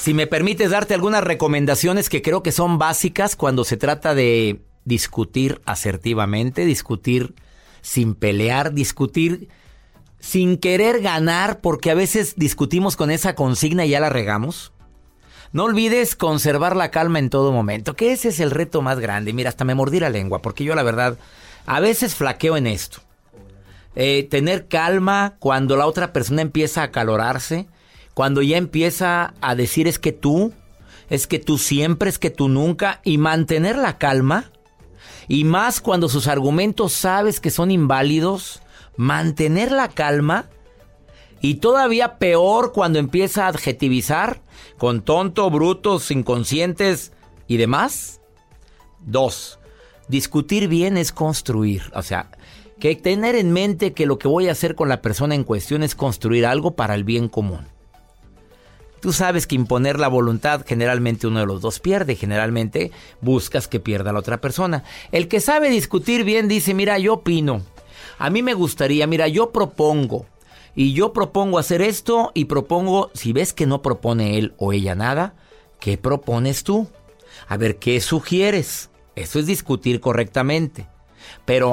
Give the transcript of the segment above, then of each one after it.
Si me permites darte algunas recomendaciones que creo que son básicas cuando se trata de discutir asertivamente, discutir sin pelear, discutir sin querer ganar, porque a veces discutimos con esa consigna y ya la regamos. No olvides conservar la calma en todo momento, que ese es el reto más grande. Mira, hasta me mordí la lengua, porque yo la verdad a veces flaqueo en esto. Eh, tener calma cuando la otra persona empieza a acalorarse cuando ya empieza a decir es que tú, es que tú siempre, es que tú nunca, y mantener la calma, y más cuando sus argumentos sabes que son inválidos, mantener la calma, y todavía peor cuando empieza a adjetivizar con tonto, brutos, inconscientes y demás. Dos, discutir bien es construir, o sea, que tener en mente que lo que voy a hacer con la persona en cuestión es construir algo para el bien común. Tú sabes que imponer la voluntad generalmente uno de los dos pierde, generalmente buscas que pierda la otra persona. El que sabe discutir bien dice, mira, yo opino, a mí me gustaría, mira, yo propongo, y yo propongo hacer esto y propongo, si ves que no propone él o ella nada, ¿qué propones tú? A ver, ¿qué sugieres? Eso es discutir correctamente. Pero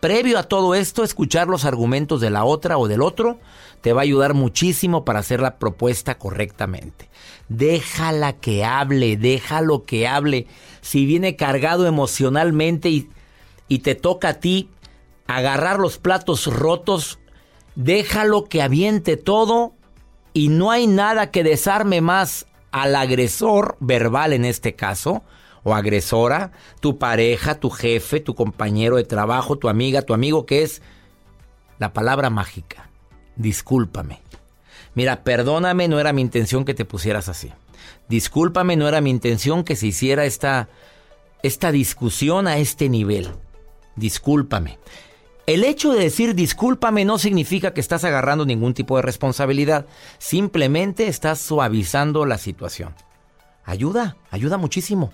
previo a todo esto, escuchar los argumentos de la otra o del otro te va a ayudar muchísimo para hacer la propuesta correctamente. Déjala que hable, déjalo que hable. Si viene cargado emocionalmente y, y te toca a ti agarrar los platos rotos, déjalo que aviente todo y no hay nada que desarme más al agresor verbal en este caso, o agresora, tu pareja, tu jefe, tu compañero de trabajo, tu amiga, tu amigo, que es la palabra mágica discúlpame. Mira, perdóname, no era mi intención que te pusieras así. Discúlpame, no era mi intención que se hiciera esta, esta discusión a este nivel. Discúlpame. El hecho de decir discúlpame no significa que estás agarrando ningún tipo de responsabilidad. Simplemente estás suavizando la situación. Ayuda, ayuda muchísimo.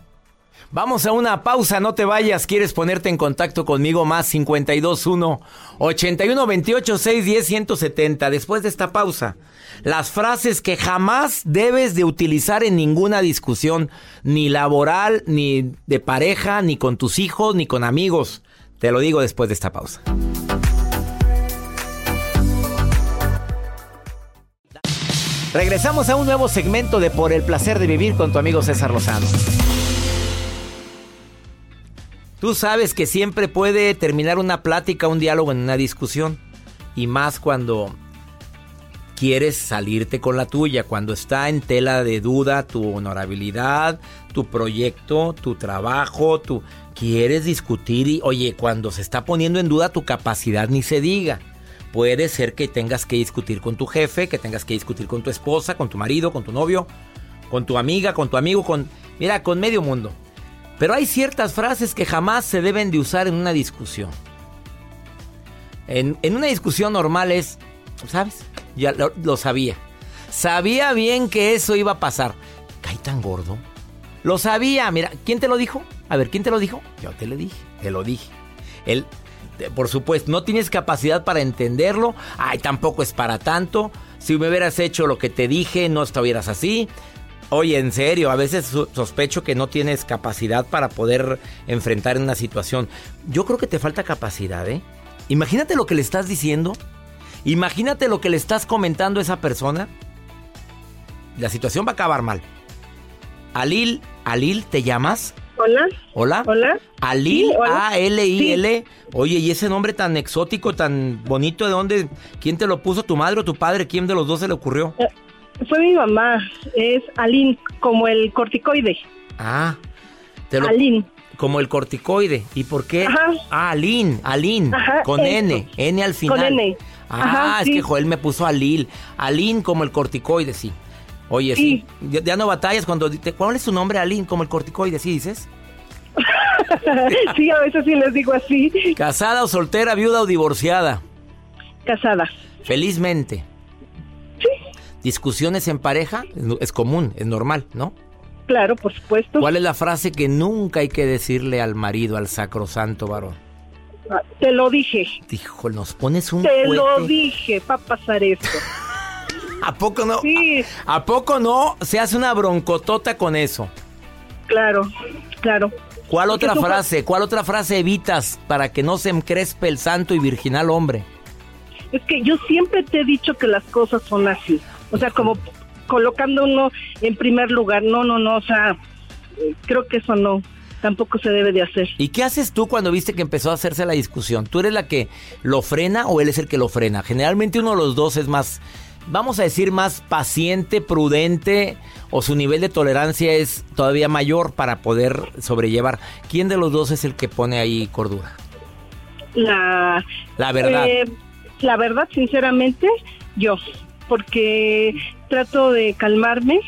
Vamos a una pausa, no te vayas. ¿Quieres ponerte en contacto conmigo? Más 521 8128 610 170. Después de esta pausa, las frases que jamás debes de utilizar en ninguna discusión, ni laboral, ni de pareja, ni con tus hijos, ni con amigos. Te lo digo después de esta pausa. Regresamos a un nuevo segmento de Por el placer de vivir con tu amigo César Lozano. Tú sabes que siempre puede terminar una plática, un diálogo en una discusión. Y más cuando quieres salirte con la tuya. Cuando está en tela de duda tu honorabilidad, tu proyecto, tu trabajo, tu quieres discutir y oye, cuando se está poniendo en duda tu capacidad ni se diga. Puede ser que tengas que discutir con tu jefe, que tengas que discutir con tu esposa, con tu marido, con tu novio, con tu amiga, con tu amigo, con mira, con medio mundo. Pero hay ciertas frases que jamás se deben de usar en una discusión. En, una discusión normal es, ¿sabes? Ya lo, sabía. Sabía bien que eso iba a pasar. ¿Caí tan gordo? Lo sabía. Mira, ¿quién te lo dijo? A ver, ¿quién te lo dijo? Yo te lo dije. Te lo dije. Él, por supuesto, no tienes capacidad para entenderlo. Ay, tampoco es para tanto. Si me hubieras hecho lo que te dije, no estuvieras así. Oye, en serio, a veces sospecho que no tienes capacidad para poder enfrentar una situación. Yo creo que te falta capacidad, ¿eh? Imagínate lo que le estás diciendo. Imagínate lo que le estás comentando a esa persona. La situación va a acabar mal. Alil, Alil, ¿te llamas? Hola. Hola. Hola. Alil, A-L-I-L. Oye, ¿y ese nombre tan exótico, tan bonito, de dónde? ¿Quién te lo puso? ¿Tu madre o tu padre? ¿Quién de los dos se le ocurrió? Eh, fue mi mamá. Es Alin, como el corticoide. Ah. Te lo, como el corticoide. ¿Y por qué? Ajá. Ah, Alin, Alin, con N, N al final. Con N. Ah, es que Joel me puso Alil. Alin como el corticoide, sí. Oye, sí. Ya, no batallas cuando... ¿Cuál es su nombre, Alin, como el corticoide, sí dices? sí, a veces sí les digo así. ¿Casada o soltera, viuda o divorciada? Casada. Felizmente. ¿Discusiones en pareja? Es común, es normal, ¿no? Claro, por supuesto. ¿Cuál es la frase que nunca hay que decirle al marido, al sacrosanto varón? Ah, te lo dije. Dijo, nos pones un Te lo dije, va a pasar esto. ¿A poco no? Sí. ¿A poco no se hace una broncotota con eso? Claro, claro. ¿Cuál otra frase? ¿Cuál otra frase evitas para que no se encrespe el santo y virginal hombre? Es que yo siempre te he dicho que las cosas son así. O sea, como colocando uno en primer lugar. No, no, no, o sea, eh, creo que eso no, tampoco se debe de hacer. ¿Y qué haces tú cuando viste que empezó a hacerse la discusión? ¿Tú eres la que lo frena o él es el que lo frena? Generalmente uno de los dos es más, vamos a decir, más paciente, prudente o su nivel de tolerancia es todavía mayor para poder sobrellevar. ¿Quién de los dos es el que pone ahí cordura? La, la verdad. Eh, la verdad, sinceramente, yo porque trato de calmarme,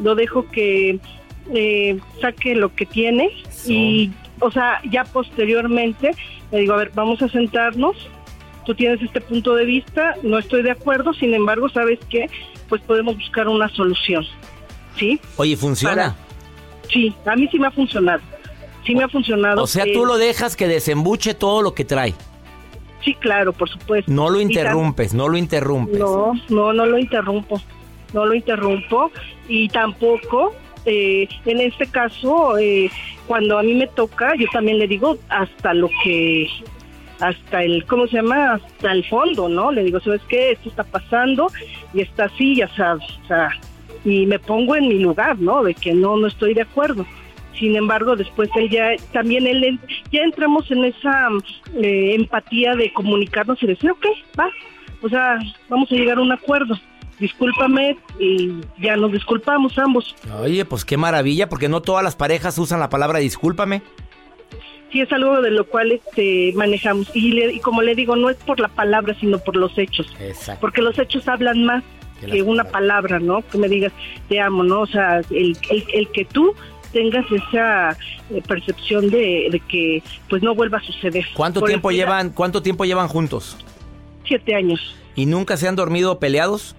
lo dejo que eh, saque lo que tiene y, o sea, ya posteriormente le digo, a ver, vamos a sentarnos, tú tienes este punto de vista, no estoy de acuerdo, sin embargo, ¿sabes qué? Pues podemos buscar una solución, ¿sí? Oye, ¿funciona? sí, a mí sí me ha funcionado, sí me ha funcionado. O sea, tú lo dejas que desembuche todo lo que trae. Sí, claro, por supuesto. No lo interrumpes, no lo interrumpes. No, no, no lo interrumpo, no lo interrumpo y tampoco, eh, en este caso, eh, cuando a mí me toca, yo también le digo hasta lo que, hasta el, ¿cómo se llama? Hasta el fondo, ¿no? Le digo, ¿sabes qué? Esto está pasando y está así, ya sabes, o sea, y me pongo en mi lugar, ¿no? De que no, no estoy de acuerdo. Sin embargo, después él ya, también él, ya entramos en esa eh, empatía de comunicarnos y decir, ok, va, o sea, vamos a llegar a un acuerdo. Discúlpame y ya nos disculpamos ambos. Oye, pues qué maravilla, porque no todas las parejas usan la palabra discúlpame. Sí, es algo de lo cual este, manejamos. Y, y como le digo, no es por la palabra, sino por los hechos. Exacto. Porque los hechos hablan más que, una palabra, ¿no? Que me digas, te amo, ¿no? O sea, el, el, el que tú tengas esa eh, percepción de, que pues no vuelva a suceder. ¿Cuánto tiempo llevan cuánto tiempo llevan juntos? Siete años. ¿Y nunca se han dormido peleados?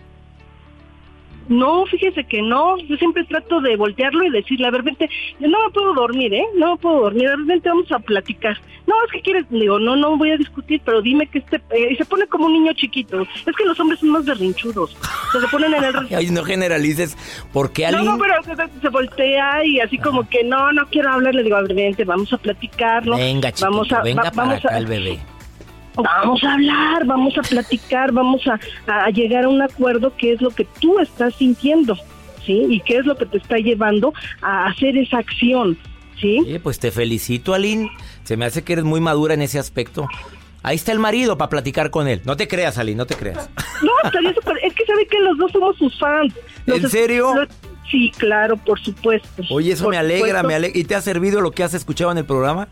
No, fíjese que no. Yo siempre trato de voltearlo y decirle, a ver, vente, yo no me puedo dormir, ¿eh? No me puedo dormir, a ver, vente, vamos a platicar. No, es que quieres, digo, no, no voy a discutir, pero dime que este... Eh", y se pone como un niño chiquito. Es que los hombres son más berrinchudos. se ponen en el... Ay, no generalices, porque alguien... No, no, pero se, voltea y así como que, no, no quiero hablar. Le digo, a ver, vente, vamos a platicarlo. Venga, chiquito, vamos a, venga para acá el bebé vamos a hablar, vamos a platicar, vamos a, llegar a un acuerdo qué es lo que tú estás sintiendo, ¿sí? Y qué es lo que te está llevando a hacer esa acción, ¿sí? pues te felicito, Aline. Se me hace que eres muy madura en ese aspecto. Ahí está el marido para platicar con él. No te creas, Ali, no te creas. No, estaría súper. Es que sabe que los dos somos sus fans. Los ¿En serio? los- sí, claro, por supuesto. Oye, eso Por me alegra, supuesto. me alegra. ¿Y te ha servido lo que has escuchado en el programa?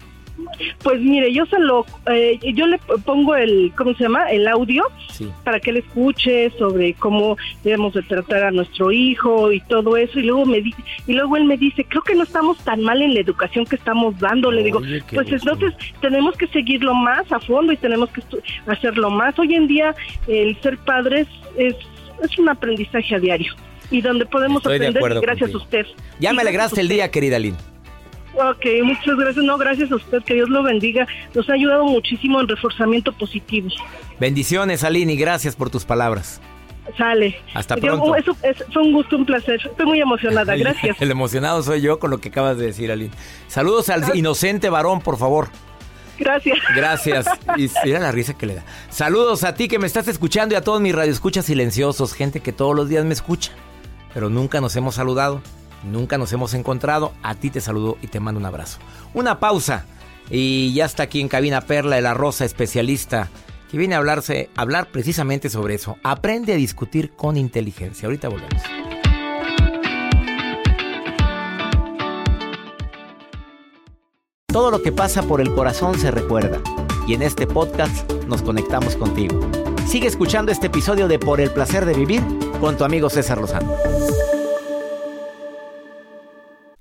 Pues mire, yo se lo. eh, yo le pongo el. ¿Cómo se llama? El audio. Sí. para que él escuche sobre cómo debemos de tratar a nuestro hijo y todo eso y luego me di- y luego él me dice creo que no estamos tan mal en la educación que estamos dando le digo pues gusto. entonces tenemos que seguirlo más a fondo y tenemos que hacerlo más hoy en día el ser padres es es un aprendizaje a diario y donde podemos Estoy aprender gracias contigo. a usted Ya me alegraste el día, querida Lynn. Ok, muchas gracias. No, gracias a usted. Que Dios lo bendiga. Nos ha ayudado muchísimo en reforzamiento positivo. Bendiciones, Aline, y gracias por tus palabras. Sale. Hasta Yo- pronto. eso- es- fue un gusto, un placer. Estoy muy emocionada. Gracias. El emocionado soy yo con lo que acabas de decir, Aline. Saludos al inocente varón, por favor. Gracias. Gracias. Y mira la risa que le da. Saludos a ti que me estás escuchando y a todos mis radioescuchas silenciosos, gente que todos los días me escucha, pero nunca nos hemos saludado, nunca nos hemos encontrado. A ti te saludo y te mando un abrazo. Una pausa y ya está aquí en cabina Perla de la Rosa, especialista, que viene a hablarse, hablar precisamente sobre eso. Aprende a discutir con inteligencia. Ahorita volvemos. Todo lo que pasa por el corazón se recuerda. Y en este podcast nos conectamos contigo. Sigue escuchando este episodio de Por el placer de vivir con tu amigo César Lozano.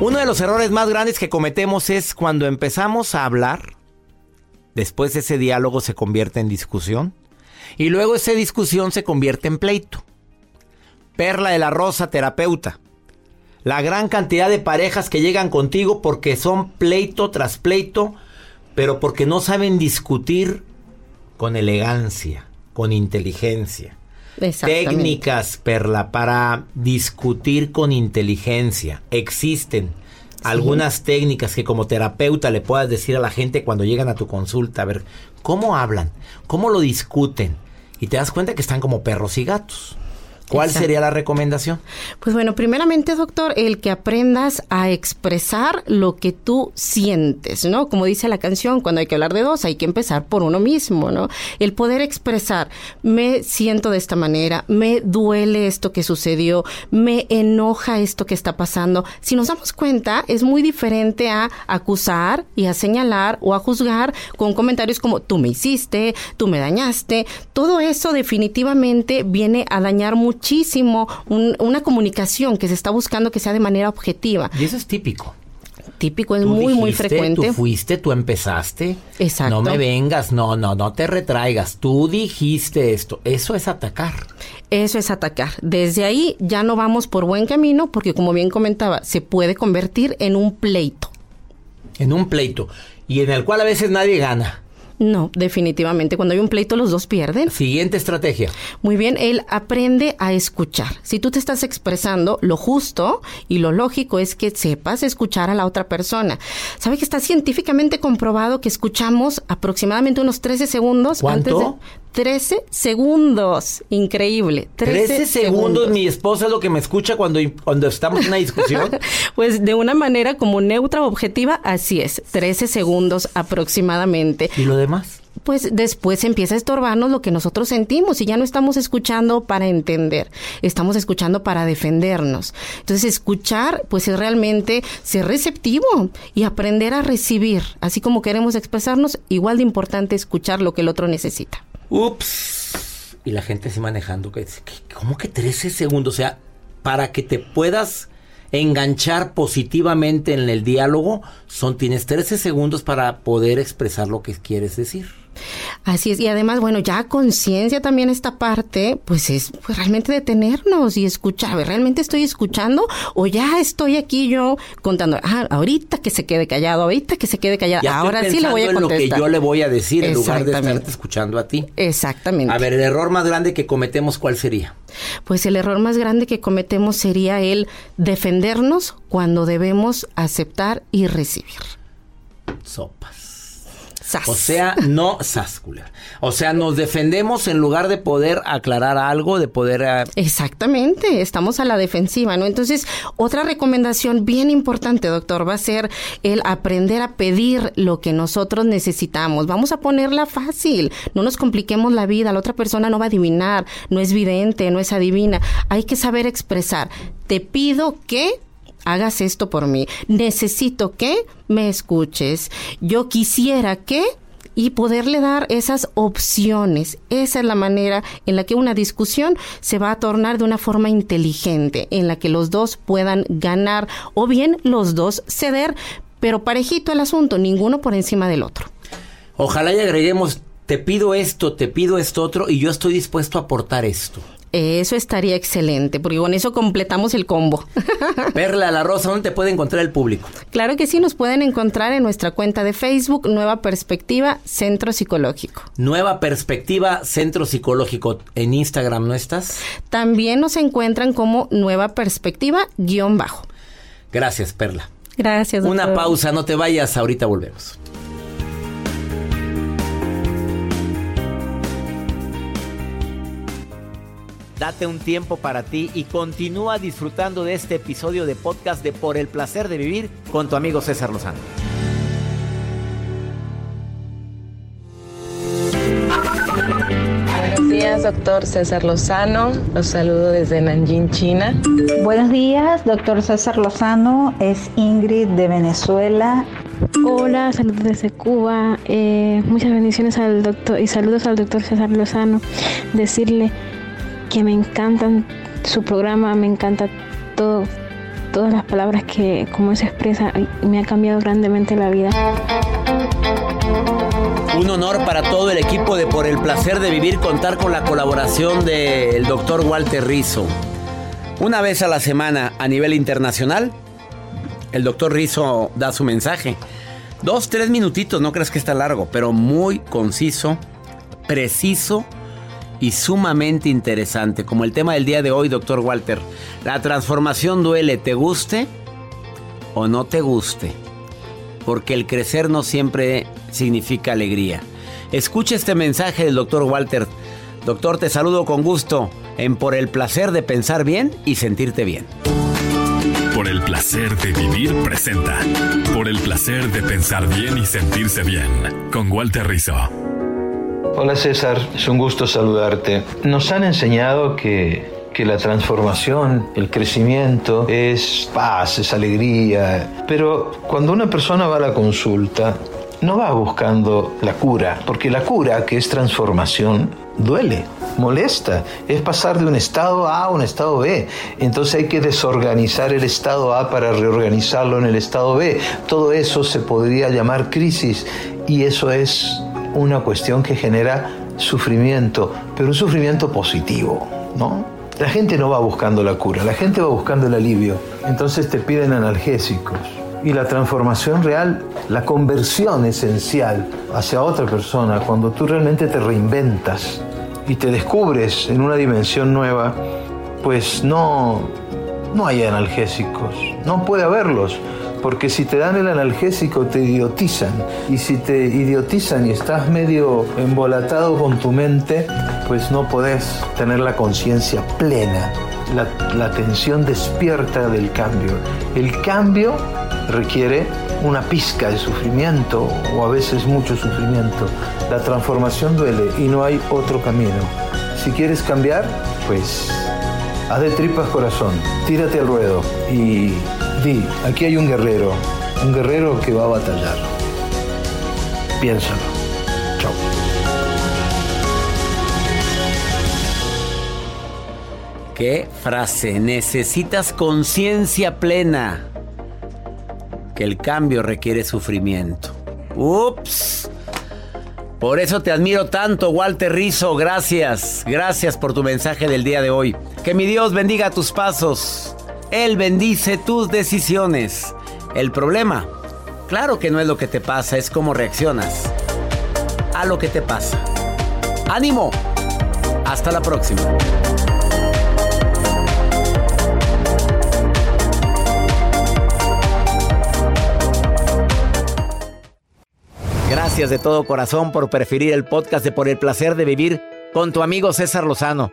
Uno de los errores más grandes que cometemos es cuando empezamos a hablar, después ese diálogo se convierte en discusión y luego esa discusión se convierte en pleito. Perla de la Rosa, terapeuta. La gran cantidad de parejas que llegan contigo porque son pleito tras pleito, pero porque no saben discutir con elegancia, con inteligencia. Técnicas, Perla, para discutir con inteligencia. Existen algunas técnicas que como terapeuta le puedas decir a la gente cuando llegan a tu consulta, a ver, ¿cómo hablan? ¿Cómo lo discuten? Y te das cuenta que están como perros y gatos. ¿Cuál Exacto. sería la recomendación? Pues bueno, primeramente, doctor, el que aprendas a expresar lo que tú sientes, ¿no? Como dice la canción, cuando hay que hablar de dos, hay que empezar por uno mismo, ¿no? El poder expresar, me siento de esta manera, me duele esto que sucedió, me enoja esto que está pasando. Si nos damos cuenta, es muy diferente a acusar y a señalar o a juzgar con comentarios como tú me hiciste, tú me dañaste. Todo eso definitivamente viene a dañar muchísimo un- una comunicación que se está buscando que sea de manera objetiva. Y eso es típico. Típico, es Tú muy, muy frecuente. Tú fuiste, tú empezaste. Exacto. No me vengas, no, no, no te retraigas. Tú dijiste esto. Eso es atacar. Eso es atacar. Desde ahí ya no vamos por buen camino porque, como bien comentaba, se puede convertir en un pleito. En un pleito. Y en el cual a veces nadie gana. No, definitivamente. Cuando hay un pleito, los dos pierden. Siguiente estrategia. Muy bien, él aprende a escuchar. Si tú te estás expresando, lo justo y lo lógico es que sepas escuchar a la otra persona. ¿Sabe que está científicamente comprobado que escuchamos aproximadamente unos 13 segundos ¿Cuánto? antes de 13 segundos. Increíble. 13, 13 segundos, mi esposa es lo que me escucha cuando, cuando estamos en una discusión. pues de una manera como neutra, objetiva, así es. 13 segundos aproximadamente. ¿Y lo demás? Pues después empieza a estorbarnos lo que nosotros sentimos y ya no estamos escuchando para entender, estamos escuchando para defendernos. Entonces escuchar pues es realmente ser receptivo y aprender a recibir, así como queremos expresarnos, igual de importante escuchar lo que el otro necesita. Ups. Y la gente se manejando. ¿Cómo que 13 segundos? O sea, para que te puedas enganchar positivamente en el diálogo, son tienes 13 segundos para poder expresar lo que quieres decir. Así es, y además, bueno, ya conciencia también esta parte, pues es pues, realmente detenernos y escuchar, a ver, ¿realmente estoy escuchando o ya estoy aquí yo contando, ah, ahorita que se quede callado, ahorita que se quede callado, Ya estoy ahora sí le voy a en lo que contestar. yo le voy a decir en lugar de estarte escuchando a ti. Exactamente. A ver, el error más grande que cometemos, ¿cuál sería? Pues el error más grande que cometemos sería el defendernos cuando debemos aceptar y recibir. Sopas. Sas. O sea, no, sas, culebra. O sea, nos defendemos en lugar de poder aclarar algo, de poder... ah, Exactamente, estamos a la defensiva, ¿no? Entonces, otra recomendación bien importante, doctor, va a ser el aprender a pedir lo que nosotros necesitamos. Vamos a ponerla fácil, no nos compliquemos la vida, la otra persona no va a adivinar, no es vidente, no es adivina. Hay que saber expresar. Te pido que hagas esto por mí. Necesito que me escuches. Yo quisiera que y poderle dar esas opciones. Esa es la manera en la que una discusión se va a tornar de una forma inteligente, en la que los dos puedan ganar o bien los dos ceder, pero parejito el asunto, ninguno por encima del otro. Ojalá y agreguemos, te pido esto, te pido esto otro, y yo estoy dispuesto a aportar esto. Eso estaría excelente, porque con eso completamos el combo. Perla La Rosa, ¿dónde te puede encontrar el público? Claro que sí, nos pueden encontrar en nuestra cuenta de Facebook, Nueva Perspectiva Centro Psicológico. Nueva Perspectiva Centro Psicológico. En Instagram, ¿no estás? También nos encuentran como Nueva Perspectiva guion bajo. Gracias, Perla. Gracias. Una doctor. pausa, no te vayas, ahorita volvemos. Date un tiempo para ti y continúa disfrutando de este episodio de podcast de Por el placer de vivir con tu amigo César Lozano. Buenos días, doctor César Lozano. Los saludo desde Nanjing, China. Buenos días, doctor César Lozano. Es Ingrid de Venezuela. Hola, saludos desde Cuba. Eh, muchas bendiciones al doctor y saludos al doctor César Lozano. Decirle que me encantan su programa, me encanta todo, todas las palabras que como se expresa me ha cambiado grandemente la vida. Un honor para todo el equipo de Por el placer de vivir contar con la colaboración del doctor Walter Rizzo. Una vez a la semana a nivel internacional, el doctor Rizzo da su mensaje. Dos, tres minutitos, no crees que está largo, pero muy conciso, preciso y sumamente interesante. Como el tema del día de hoy, doctor Walter. La transformación duele, ¿te guste o no te guste? Porque el crecer no siempre significa alegría. Escucha este mensaje del doctor Walter. Doctor, te saludo con gusto en Por el placer de pensar bien y sentirte bien. Por el placer de vivir presenta. Por el placer de pensar bien y sentirse bien. Con Walter Rizzo. Hola César, es un gusto saludarte. Nos han enseñado que, que la transformación, el crecimiento es paz, es alegría, pero cuando una persona va a la consulta, no va buscando la cura, porque la cura, que es transformación, duele, molesta, es pasar de un estado A a un estado B. Entonces hay que desorganizar el estado A para reorganizarlo en el estado B. Todo eso se podría llamar crisis y eso es una cuestión que genera sufrimiento, pero un sufrimiento positivo, ¿no? La gente no va buscando la cura, la gente va buscando el alivio. Entonces te piden analgésicos Y la transformación real, la conversión esencial hacia otra persona, cuando tú realmente te reinventas y te descubres en una dimensión nueva, pues no, no hay analgésicos, no puede haberlos. Porque si te dan el analgésico te idiotizan. Y si te idiotizan y estás medio embolatado con tu mente, pues no podés tener la conciencia plena, la, la atención despierta del cambio. El cambio requiere una pizca de sufrimiento o a veces mucho sufrimiento. La transformación duele y no hay otro camino. Si quieres cambiar, pues haz de tripas corazón, tírate al ruedo y di, aquí hay un guerrero, un guerrero que va a batallar. Piénsalo. Chao. ¿Qué frase? Necesitas conciencia plena. Que el cambio requiere sufrimiento. Ups. Por eso te admiro tanto, Walter Rizzo. Gracias. Gracias por tu mensaje del día de hoy. Que mi Dios bendiga tus pasos. Él bendice tus decisiones. El problema, claro que no es lo que te pasa, es cómo reaccionas a lo que te pasa. ánimo. Hasta la próxima. Gracias de todo corazón por preferir el podcast de Por el placer de vivir con tu amigo César Lozano.